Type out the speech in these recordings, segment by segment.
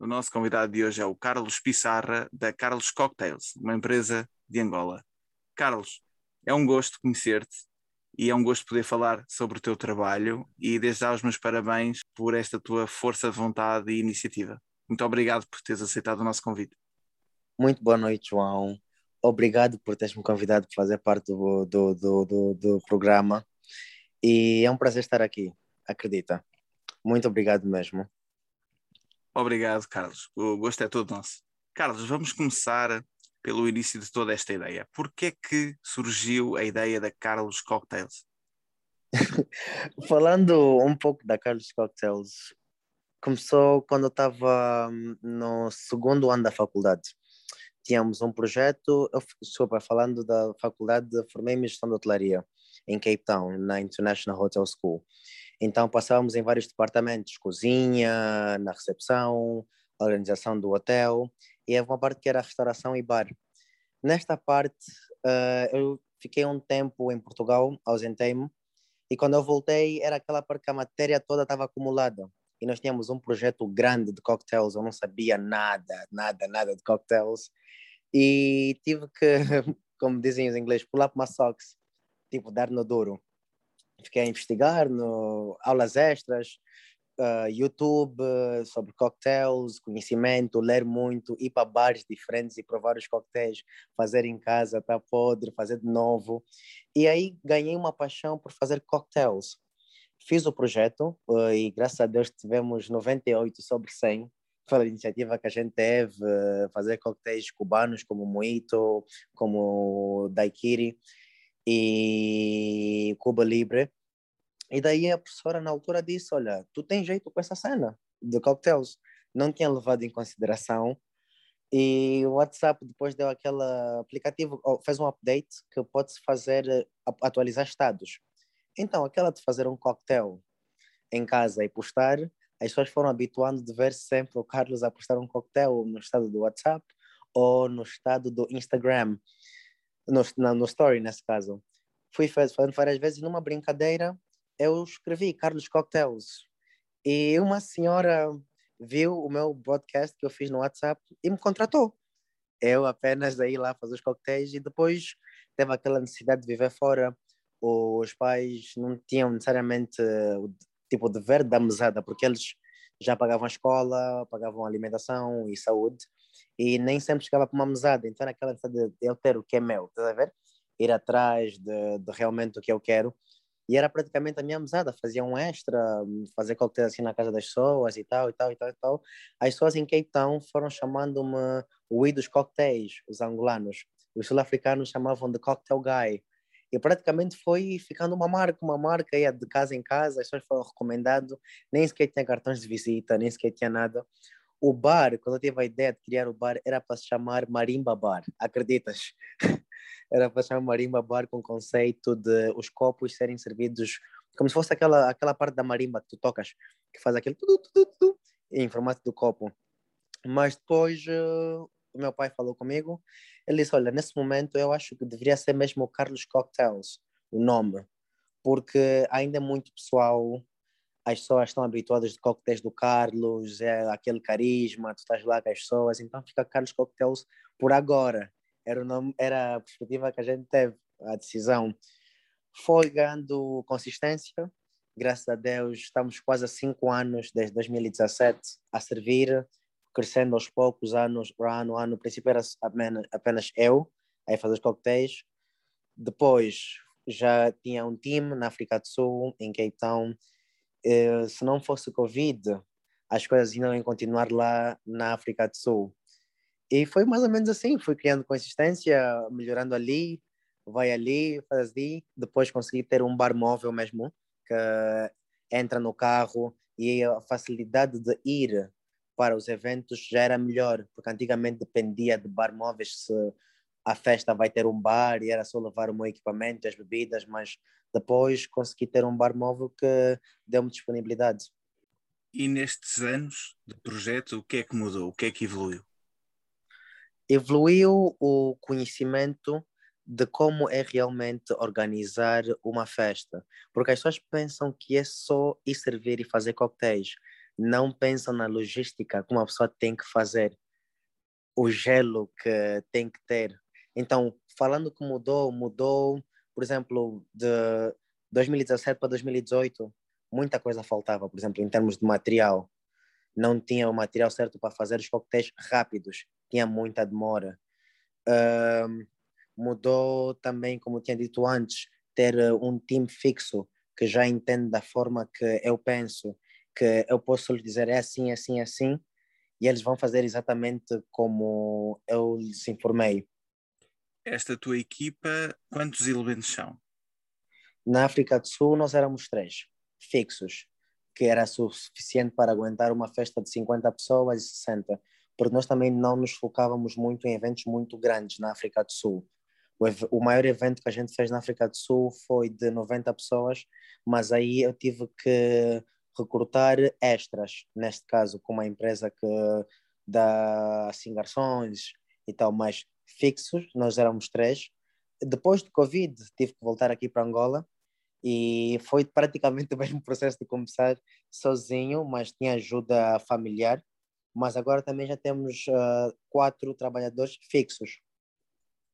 O nosso convidado de hoje é o Carlos Pissarra, da Carlos Cocktails, uma empresa de Angola. Carlos, é um gosto conhecer-te e é um gosto poder falar sobre o teu trabalho e desde já os meus parabéns por esta tua força de vontade e iniciativa. Muito obrigado por teres aceitado o nosso convite. Muito boa noite, João. Obrigado por teres me convidado para fazer parte do, do, do, do, do programa. E é um prazer estar aqui, acredita. Muito obrigado mesmo. Obrigado, Carlos. O gosto é todo nosso. Carlos, vamos começar pelo início de toda esta ideia. Por que é que surgiu a ideia da Carlos Cocktails? Falando um pouco da Carlos Cocktails, começou quando eu estava hum, no segundo ano da faculdade. Tínhamos um projeto, eu, desculpa, falando da faculdade, formei-me em gestão de hotelaria em Cape Town, na International Hotel School. Então passávamos em vários departamentos, cozinha, na recepção, organização do hotel, e havia uma parte que era restauração e bar. Nesta parte, uh, eu fiquei um tempo em Portugal, ausentei-me, e quando eu voltei, era aquela parte que a matéria toda estava acumulada. E nós tínhamos um projeto grande de cocktails, eu não sabia nada, nada, nada de cocktails. E tive que, como dizem os ingleses, pular para uma socks, tipo, dar no duro fiquei a investigar no aulas extras, uh, YouTube uh, sobre cocktails, conhecimento, ler muito, ir para bares diferentes e provar os cocktails, fazer em casa, tá podre, fazer de novo. E aí ganhei uma paixão por fazer cocktails. Fiz o projeto uh, e graças a Deus tivemos 98 sobre 100 foi a iniciativa que a gente teve, fazer coquetéis cubanos como Mojito, como Daiquiri e Cuba Libre. E daí a professora na altura disse, olha, tu tens jeito com essa cena de cocktails. Não tinha levado em consideração. E o WhatsApp depois deu aquele aplicativo, fez um update que pode-se fazer, eh, atualizar estados. Então, aquela de fazer um cocktail em casa e postar, as pessoas foram habituando de ver sempre o Carlos a postar um cocktail no estado do WhatsApp ou no estado do Instagram no, na, no story, nesse caso. Fui fazendo várias vezes numa brincadeira, eu escrevi Carlos Cocktails. E uma senhora viu o meu podcast que eu fiz no WhatsApp e me contratou. Eu apenas aí lá fazer os coquetéis e depois teve aquela necessidade de viver fora. Os pais não tinham necessariamente o tipo de dever da mesada, porque eles já pagavam a escola, pagavam alimentação e saúde e nem sempre chegava para uma mesada. Então era aquela de eu ter o que é meu, estás a ver? Ir atrás de, de, realmente o que eu quero. E era praticamente a minha mesada, fazia um extra, fazer coquetel assim na casa das pessoas e tal, e tal, e tal, e tal. As pessoas em Cape Town foram chamando-me o I dos coquetéis, os angolanos. Os sul-africanos chamavam de cocktail guy. E praticamente foi ficando uma marca, uma marca, ia de casa em casa, as pessoas foram recomendando, nem sequer tinha cartões de visita, nem sequer tinha nada. O bar, quando eu tive a ideia de criar o bar, era para se chamar Marimba Bar, acreditas? era para se chamar Marimba Bar com o conceito de os copos serem servidos como se fosse aquela, aquela parte da marimba que tu tocas, que faz aquele tudo, tudo, tudo, em formato do copo. Mas depois uh, o meu pai falou comigo, ele disse, olha, nesse momento eu acho que deveria ser mesmo o Carlos Cocktails, o nome, porque ainda é muito pessoal as pessoas estão habituadas de coquetéis do Carlos, é aquele carisma, tu estás lá com as pessoas, então fica Carlos Cocktails por agora. Era, o nome, era a perspectiva que a gente teve, a decisão. Foi ganhando consistência, graças a Deus, estamos quase há cinco anos, desde 2017, a servir, crescendo aos poucos, anos por ano, ano. No princípio era apenas, apenas eu, a fazer os coquetéis. Depois já tinha um time na África do Sul, em Cape Town, se não fosse o Covid, as coisas ainda iam continuar lá na África do Sul. E foi mais ou menos assim, fui criando consistência, melhorando ali, vai ali, faz ali, depois consegui ter um bar móvel mesmo, que entra no carro e a facilidade de ir para os eventos já era melhor, porque antigamente dependia de bar móveis se a festa vai ter um bar e era só levar o meu equipamento, as bebidas, mas depois consegui ter um bar móvel que deu-me disponibilidade. E nestes anos de projeto, o que é que mudou? O que é que evoluiu? Evoluiu o conhecimento de como é realmente organizar uma festa. Porque as pessoas pensam que é só ir servir e fazer coquetéis. não pensam na logística que uma pessoa tem que fazer, o gelo que tem que ter. Então, falando que mudou, mudou, por exemplo, de 2017 para 2018, muita coisa faltava, por exemplo, em termos de material. Não tinha o material certo para fazer os coquetéis rápidos, tinha muita demora. Uh, mudou também, como tinha dito antes, ter um time fixo que já entende da forma que eu penso, que eu posso lhes dizer é assim, assim, assim, e eles vão fazer exatamente como eu lhes informei. Esta tua equipa, quantos elementos são? Na África do Sul, nós éramos três, fixos, que era suficiente para aguentar uma festa de 50 pessoas e 60, porque nós também não nos focávamos muito em eventos muito grandes na África do Sul. O, o maior evento que a gente fez na África do Sul foi de 90 pessoas, mas aí eu tive que recrutar extras, neste caso com uma empresa que dá assim garçons e tal, mais fixos, nós éramos três. Depois do Covid, tive que voltar aqui para Angola e foi praticamente o mesmo processo de começar sozinho, mas tinha ajuda familiar. Mas agora também já temos uh, quatro trabalhadores fixos.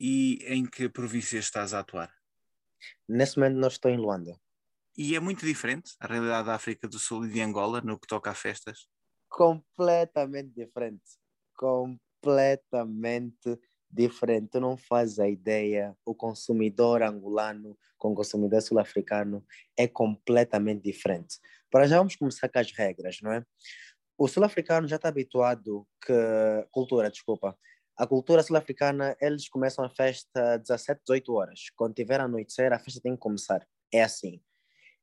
E em que província estás a atuar? Nesse momento, nós estou em Luanda. E é muito diferente a realidade da África do Sul e de Angola no que toca a festas? Completamente diferente. Completamente diferente. Não fazes a ideia. O consumidor angolano com o consumidor sul-africano é completamente diferente. Para já vamos começar com as regras, não é? O sul-africano já está habituado que cultura, desculpa. A cultura sul-africana, eles começam a festa 17, 18 horas. Quando tiver anoitecer, a festa tem que começar. É assim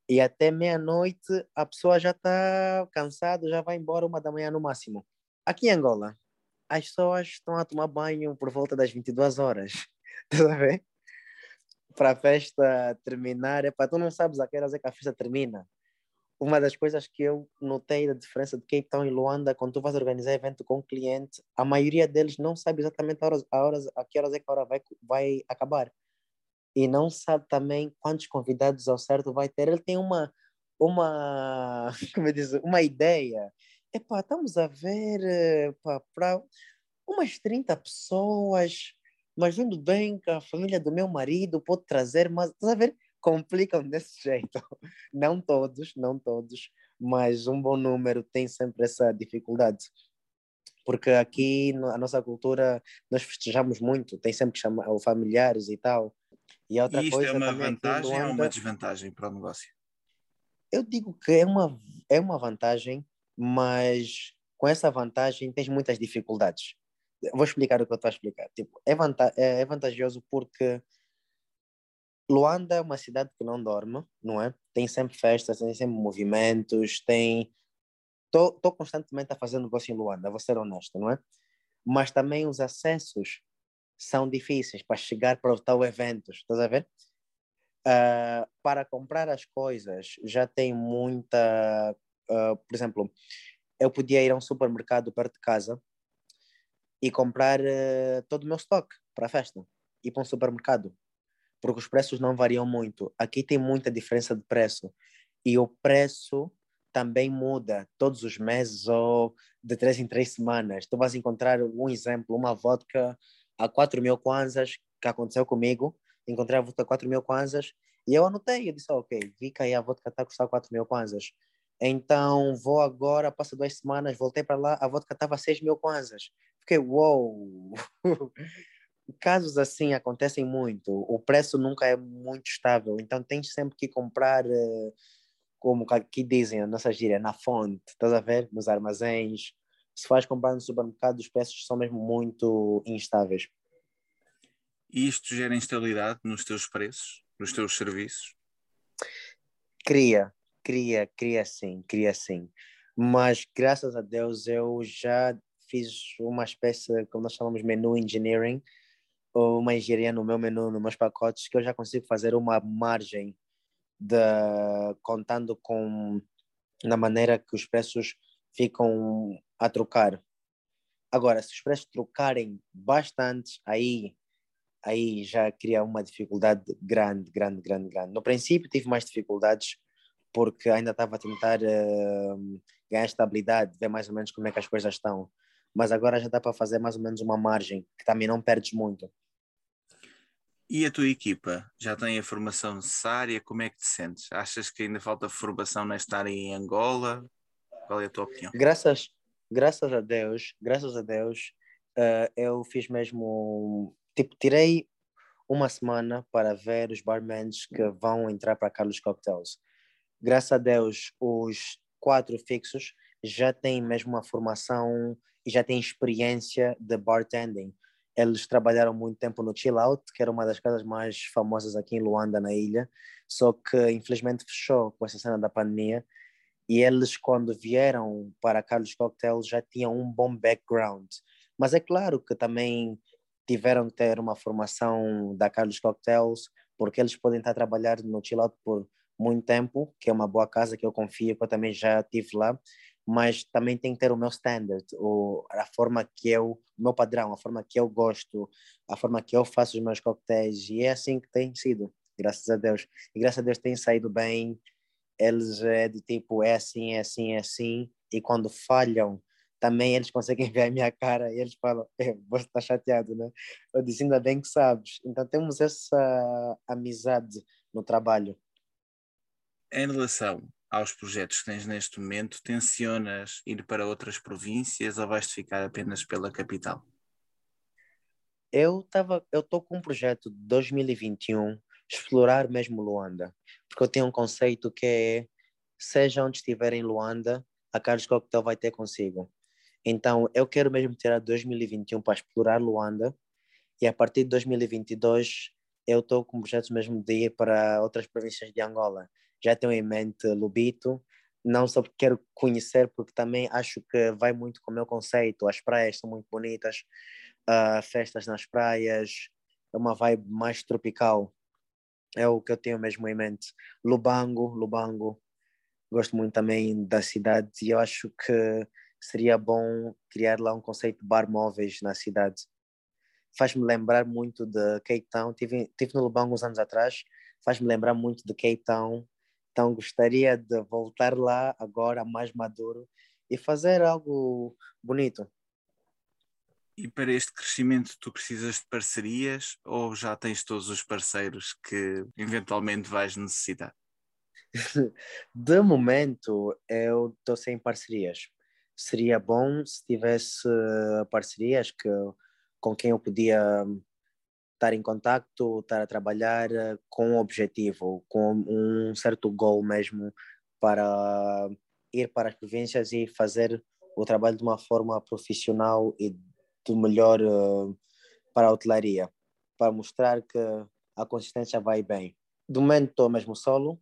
e até meia-noite a pessoa já está cansada, já vai embora uma da manhã no máximo. Aqui em Angola, as pessoas estão a tomar banho por volta das 22 horas. Estás a ver? Para a festa terminar, é para tu não sabes a que horas é que a festa termina. Uma das coisas que eu notei da diferença de Cape Town e Luanda, quando tu vais organizar evento com um cliente, a maioria deles não sabe exatamente a, horas, a, horas, a que horas é que a hora vai, vai acabar e não sabe também quantos convidados ao certo vai ter. Ele tem uma, uma, como eu diz, uma ideia. Epá, estamos a ver para umas 30 pessoas, mas vindo bem que a família do meu marido pode trazer, mas estás a ver? Complicam desse jeito. Não todos, não todos, mas um bom número tem sempre essa dificuldade porque aqui a nossa cultura nós festejamos muito, tem sempre que chamar familiares e tal, e, outra e isto coisa é uma vantagem ou uma desvantagem para o negócio? Eu digo que é uma, é uma vantagem, mas com essa vantagem tens muitas dificuldades. Vou explicar o que eu estou a explicar. Tipo, é, vanta é, é vantajoso porque Luanda é uma cidade que não dorme, não é? Tem sempre festas, tem sempre movimentos, tem. Estou constantemente a fazer negócio em Luanda, vou ser honesto, não é? Mas também os acessos são difíceis para chegar para tal evento, estás a ver? Uh, para comprar as coisas já tem muita. Uh, por exemplo, eu podia ir a um supermercado perto de casa e comprar uh, todo o meu estoque para a festa, ir para um supermercado, porque os preços não variam muito. Aqui tem muita diferença de preço e o preço também muda todos os meses ou de três em três semanas. Tu vais encontrar um exemplo, uma vodka a 4 mil kwanzas, que aconteceu comigo, encontrei a vodka a 4 mil kwanzas, e eu anotei, eu disse, ok, vi que aí a vodka está a custar 4 mil kwanzas. Então, vou agora, passa duas semanas, voltei para lá, a vodka estava a 6 mil kwanzas. Fiquei, uou! Casos assim acontecem muito. O preço nunca é muito estável, então tens sempre que comprar, eh, como aqui dizem, a nossa gíria, na fonte, estás a ver? Nos armazéns, se faz comprar no supermercado, os preços são mesmo muito instáveis. E isto gera instabilidade nos teus preços, nos teus serviços? Cria, cria, cria sim, cria sim. Mas graças a Deus eu já fiz uma espécie, como nós chamamos, menu engineering, ou uma engenharia no meu menu, nos meus pacotes, que eu já consigo fazer uma margem de, contando com na maneira que os preços ficam a trocar. Agora, se os preços trocarem bastante, aí, aí já cria uma dificuldade grande, grande, grande, grande. No princípio tive mais dificuldades porque ainda estava a tentar uh, ganhar estabilidade, ver mais ou menos como é que as coisas estão. Mas agora já dá para fazer mais ou menos uma margem, que também não perdes muito. E a tua equipa já tem a formação necessária? Como é que te sentes? Achas que ainda falta formação nesta área em Angola? Qual é a tua opinião? Graças, graças a Deus, graças a Deus, uh, eu fiz mesmo, tipo, tirei uma semana para ver os barmans que vão entrar para Carlos Cocktails. Graças a Deus, os quatro fixos já têm mesmo uma formação e já têm experiência de bartending. Eles trabalharam muito tempo no Chill Out, que era uma das casas mais famosas aqui em Luanda, na ilha, só que infelizmente fechou com essa cena da pandemia. E eles, quando vieram para Carlos Cocktails, já tinham um bom background. Mas é claro que também tiveram que ter uma formação da Carlos Cocktails, porque eles podem estar a trabalhar no Chill Out por muito tempo, que é uma boa casa que eu confio, que eu também já estive lá, mas também tem que ter o meu standard, o, a forma que eu, o meu padrão, a forma que eu gosto, a forma que eu faço os meus coquetéis, e é assim que tem sido, graças a Deus. E graças a Deus tem saído bem, eles é de tipo, é assim, é assim, é assim, e quando falham, também eles conseguem ver a minha cara e eles falam, é, você está chateado, né? Eu disse, ainda bem que sabes. Então temos essa amizade no trabalho. Em relação aos projetos que tens neste momento, tensionas ir para outras províncias ou vais ficar apenas pela capital? Eu estava, eu estou com um projeto de 2021 explorar mesmo Luanda, porque eu tenho um conceito que é seja onde estiver em Luanda, a Carlos Coquetel vai ter consigo. Então, eu quero mesmo tirar 2021 para explorar Luanda e a partir de 2022 eu estou com projetos mesmo de ir para outras províncias de Angola já tenho em mente Lubito, não só porque quero conhecer, porque também acho que vai muito com o meu conceito. As praias são muito bonitas, uh, festas nas praias, é uma vibe mais tropical. É o que eu tenho mesmo em mente. Lubango, Lubango, gosto muito também da cidade e eu acho que seria bom criar lá um conceito de bar móveis na cidade. Faz-me lembrar muito de Cape Town. Tive, tive no Lubango uns anos atrás, faz-me lembrar muito de Cape Town então gostaria de voltar lá agora mais maduro e fazer algo bonito. E para este crescimento tu precisas de parcerias ou já tens todos os parceiros que eventualmente vais necessitar? de momento eu estou sem parcerias. Seria bom se tivesse parcerias que, com quem eu podia estar em contato, estar a trabalhar eh, com um objetivo, com um certo goal mesmo para ir para as províncias e fazer o trabalho de uma forma profissional e do melhor uh, para a hotelaria, para mostrar que a consistência vai bem. Do momento estou mesmo solo,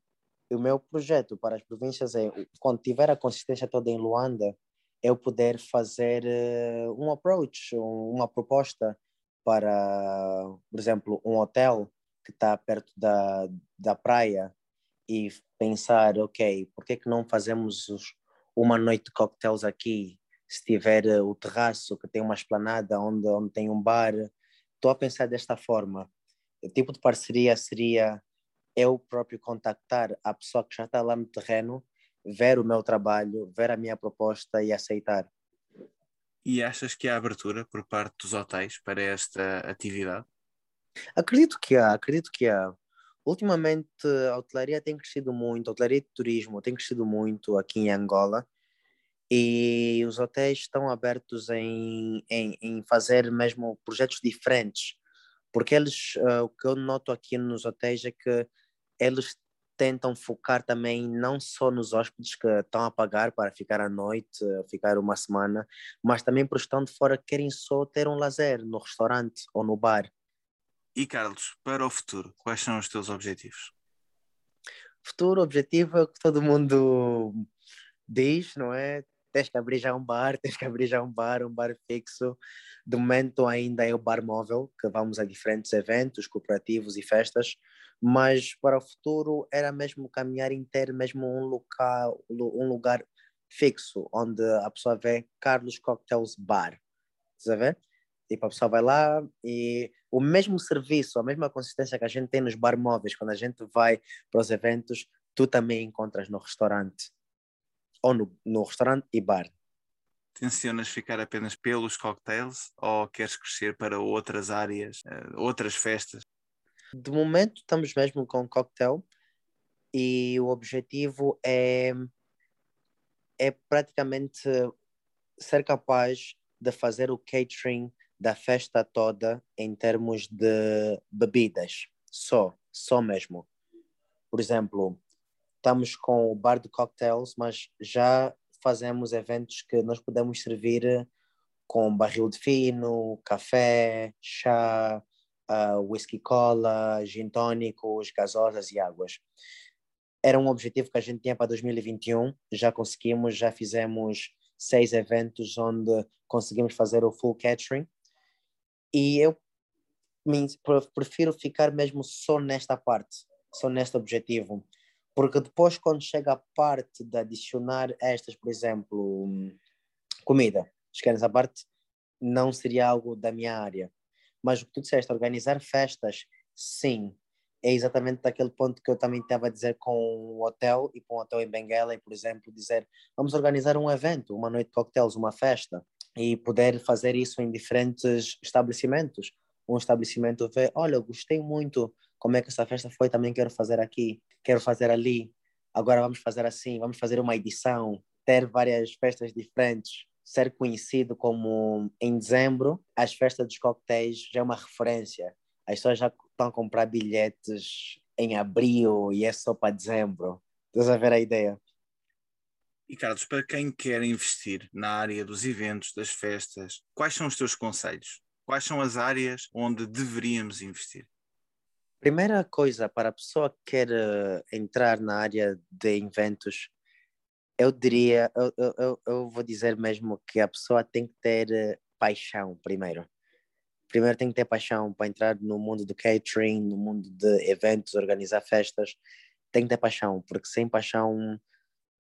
o meu projeto para as províncias é, quando tiver a consistência toda em Luanda, eu poder fazer uh, um approach, uma proposta para, por exemplo, um hotel que está perto da, da praia e pensar, ok, por que, que não fazemos uma noite de coquetéis aqui? Se tiver eh, o terraço que tem uma esplanada onde, onde tem um bar, estou a pensar desta forma. O tipo de parceria seria eu próprio contactar a pessoa que já está lá no terreno, ver o meu trabalho, ver a minha proposta e aceitar. E achas que há abertura por parte dos hotéis para esta atividade? Acredito que há, acredito que há. Ultimamente a hotelaria tem crescido muito, a hotelaria de turismo tem crescido muito aqui em Angola e os hotéis estão abertos em, em, em fazer mesmo projetos diferentes, porque eles, uh, o que eu noto aqui nos hotéis é que eles tentam focar também não só nos hóspedes que estão a pagar para ficar à noite, ficar uma semana, mas também para os que estão de fora que querem só ter um lazer no restaurante ou no bar. E Carlos, para o futuro, quais são os teus objetivos? Futuro objetivo é o que todo mundo diz, não é? Tens que abrir já um bar, tens que abrir já um bar, um bar fixo. De momento ainda é o bar móvel, que vamos a diferentes eventos corporativos e festas, mas para o futuro era mesmo caminhar ter mesmo um local, um lugar fixo, onde a pessoa vê Carlos Cocktails Bar, estás a ver? Tipo, a pessoa vai lá e o mesmo serviço, a mesma consistência que a gente tem nos bar móveis, quando a gente vai para os eventos, tu também encontras no restaurante. Ou no, no restaurante e bar. Tencionas ficar apenas pelos cocktails ou queres crescer para outras áreas, uh, outras festas? De momento estamos mesmo com cocktail e o objetivo é, é praticamente ser capaz de fazer o catering da festa toda em termos de bebidas, só, só mesmo. Por exemplo, estamos com o bar de cocktails, mas já fazemos eventos que nós podemos servir com barril de fino, café, chá, uh, whisky cola, gin tónicos, gasosas e águas. Era um objetivo que a gente tinha para 2021, já conseguimos, já fizemos seis eventos onde conseguimos fazer o full catering e eu prefiro ficar mesmo só nesta parte, só neste objetivo, porque depois quando chega a parte de adicionar estas, por exemplo, comida, esqueces a parte, não seria algo da minha área. Mas o que tu disseste, organizar festas, sim, é exatamente daquele ponto que eu também estava a dizer com o hotel e com o hotel em Benguela, e por exemplo, dizer vamos organizar um evento, uma noite de coquetéis, uma festa, e poder fazer isso em diferentes estabelecimentos. Um estabelecimento vê, olha, gostei muito como é que essa festa foi, também quero fazer aqui, quero fazer ali, agora vamos fazer assim, vamos fazer uma edição, ter várias festas diferentes, ser conhecido como em dezembro, as festas dos coquetéis já é uma referência. As pessoas já estão a comprar bilhetes em abril e é só para dezembro. Estás a ver a ideia? E Carlos, para quem quer investir na área dos eventos, das festas, quais são os teus conselhos? Quais são as áreas onde deveríamos investir? Primeira coisa, para a pessoa que quer uh, entrar na área de eventos, eu diria, eu, eu, eu, vou dizer mesmo que a pessoa tem que ter uh, paixão primeiro. Primeiro tem que ter paixão para entrar no mundo do catering, no mundo de eventos, organizar festas. Tem que ter paixão, porque sem paixão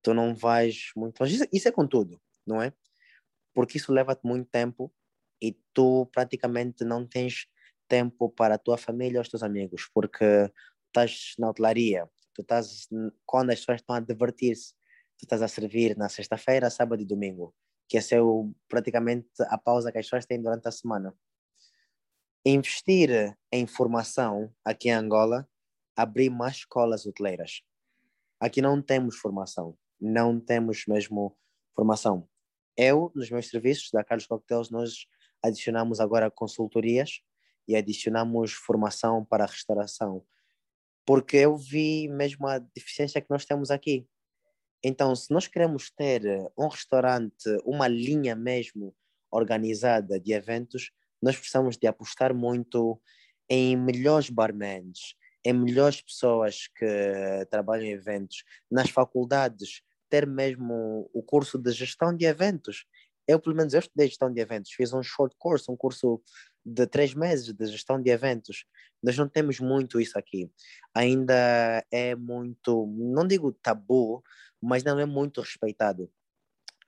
tu não vais muito longe. Isso, isso é com tudo, não é? Porque isso leva-te muito tempo e tu praticamente não tens tempo para a tua família ou os teus amigos, porque estás na hotelaria, tu estás, quando as pessoas estão a divertir-se, tu estás a servir na sexta-feira, sábado e domingo, que essa é o, praticamente a pausa que as pessoas têm durante a semana. Investir em formação aqui em Angola, abrir mais escolas hoteleiras. Aqui não temos formação não temos mesmo formação. Eu, nos meus serviços da Carlos Cocktails, nós adicionamos agora consultorias e adicionamos formação para a restauração, porque eu vi mesmo a deficiência que nós temos aqui. Então, se nós queremos ter um restaurante, uma linha mesmo organizada de eventos, nós precisamos de apostar muito em melhores barmans, em melhores pessoas que trabalham em eventos, nas faculdades ter mesmo o curso de gestão de eventos. Eu, pelo menos, eu estudei gestão de eventos, fiz um short course, um curso de três meses de gestão de eventos. Nós não temos muito isso aqui. Ainda é muito, não digo tabu, mas não é muito respeitado.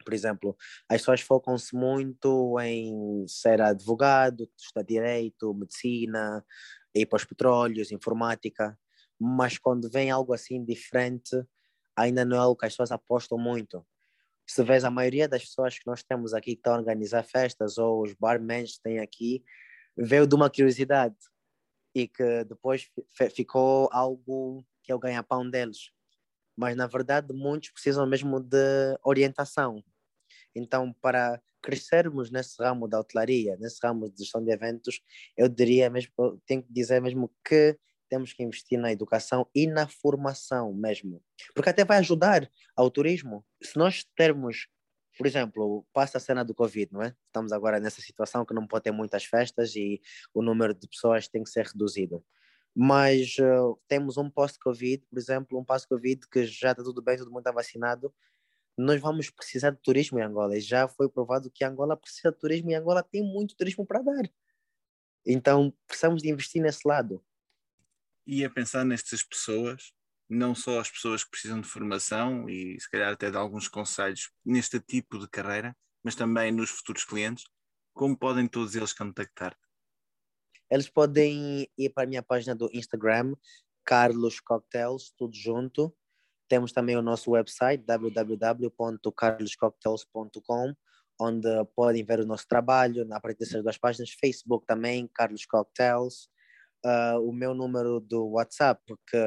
Por exemplo, as pessoas focam-se muito em ser advogado, estudar direito, medicina, ir para os petróleos, informática, mas quando vem algo assim diferente, ainda não é algo que as pessoas apostam muito. Se vês a maioria das pessoas que nós temos aqui que estão a organizar festas ou os barmen que têm aqui, veio de uma curiosidade e que depois ficou algo que é o ganha-pão deles. Mas na verdade muitos precisam mesmo de orientação. Então, para crescermos nesse ramo da hotelaria, nesse ramo de gestão de eventos, eu diria mesmo, tenho que dizer mesmo que temos que investir na educação e na formação mesmo, porque até vai ajudar ao turismo. Se nós termos, por exemplo, passa a cena do Covid, não é? Estamos agora nessa situação que não pode ter muitas festas e o número de pessoas tem que ser reduzido. Mas uh, temos um pós-Covid, por exemplo, um pós-Covid que já está tudo bem, todo mundo está vacinado. Nós vamos precisar de turismo em Angola. E já foi provado que Angola precisa de turismo e Angola tem muito turismo para dar. Então, precisamos de investir nesse lado e a pensar nestas pessoas, não só as pessoas que precisam de formação e se calhar até de alguns conselhos neste tipo de carreira, mas também nos futuros clientes, como podem todos eles contactar? Eles podem ir para a minha página do Instagram, Carlos Cocktails, tudo junto, Temos também o nosso website www.carloscocktails.com onde podem ver o nosso trabalho na partir dessas duas páginas, Facebook também, Carlos Cocktails, uh, o meu número do WhatsApp, que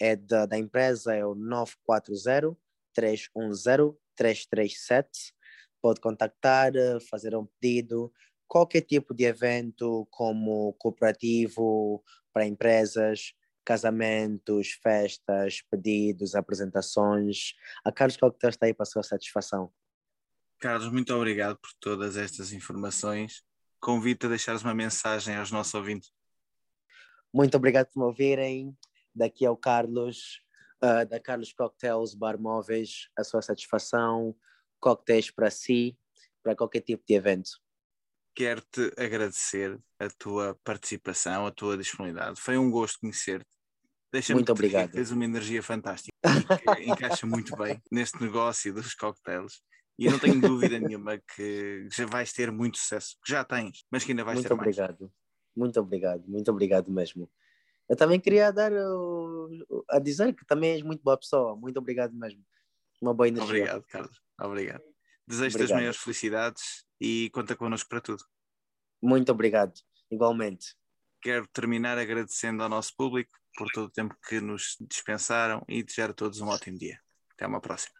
é da, da empresa, é o 940 310 337. Pode contactar, fazer um pedido, qualquer tipo de evento, como cooperativo para empresas, casamentos, festas, pedidos, apresentações. A Carlos Cocktails está aí para a sua satisfação. Carlos, muito obrigado por todas estas informações. Convido-te a deixares uma mensagem aos nossos ouvintes. Muito obrigado por me ouvirem. Daqui é o Carlos, uh, da Carlos Cocktails Bar Móveis, a sua satisfação, cocktails para si, para qualquer tipo de evento. Quero-te agradecer a tua participação, a tua disponibilidade. Foi um gosto conhecer-te. Muito obrigado. Tens uma energia fantástica que encaixa muito bem neste negócio dos cocktails. E eu não tenho dúvida nenhuma que já vais ter muito sucesso, que já tens, mas que ainda vais muito ter obrigado. mais. Muito obrigado, muito obrigado mesmo. Eu também queria dar uh, a dizer que também és muito boa pessoa. Muito obrigado mesmo. Uma boa energia. Obrigado, Carlos. Obrigado. Desejo-te as maiores felicidades e conta connosco para tudo. Muito obrigado, igualmente. Quero terminar agradecendo ao nosso público por todo o tempo que nos dispensaram e desejar a todos um ótimo dia. Até uma próxima.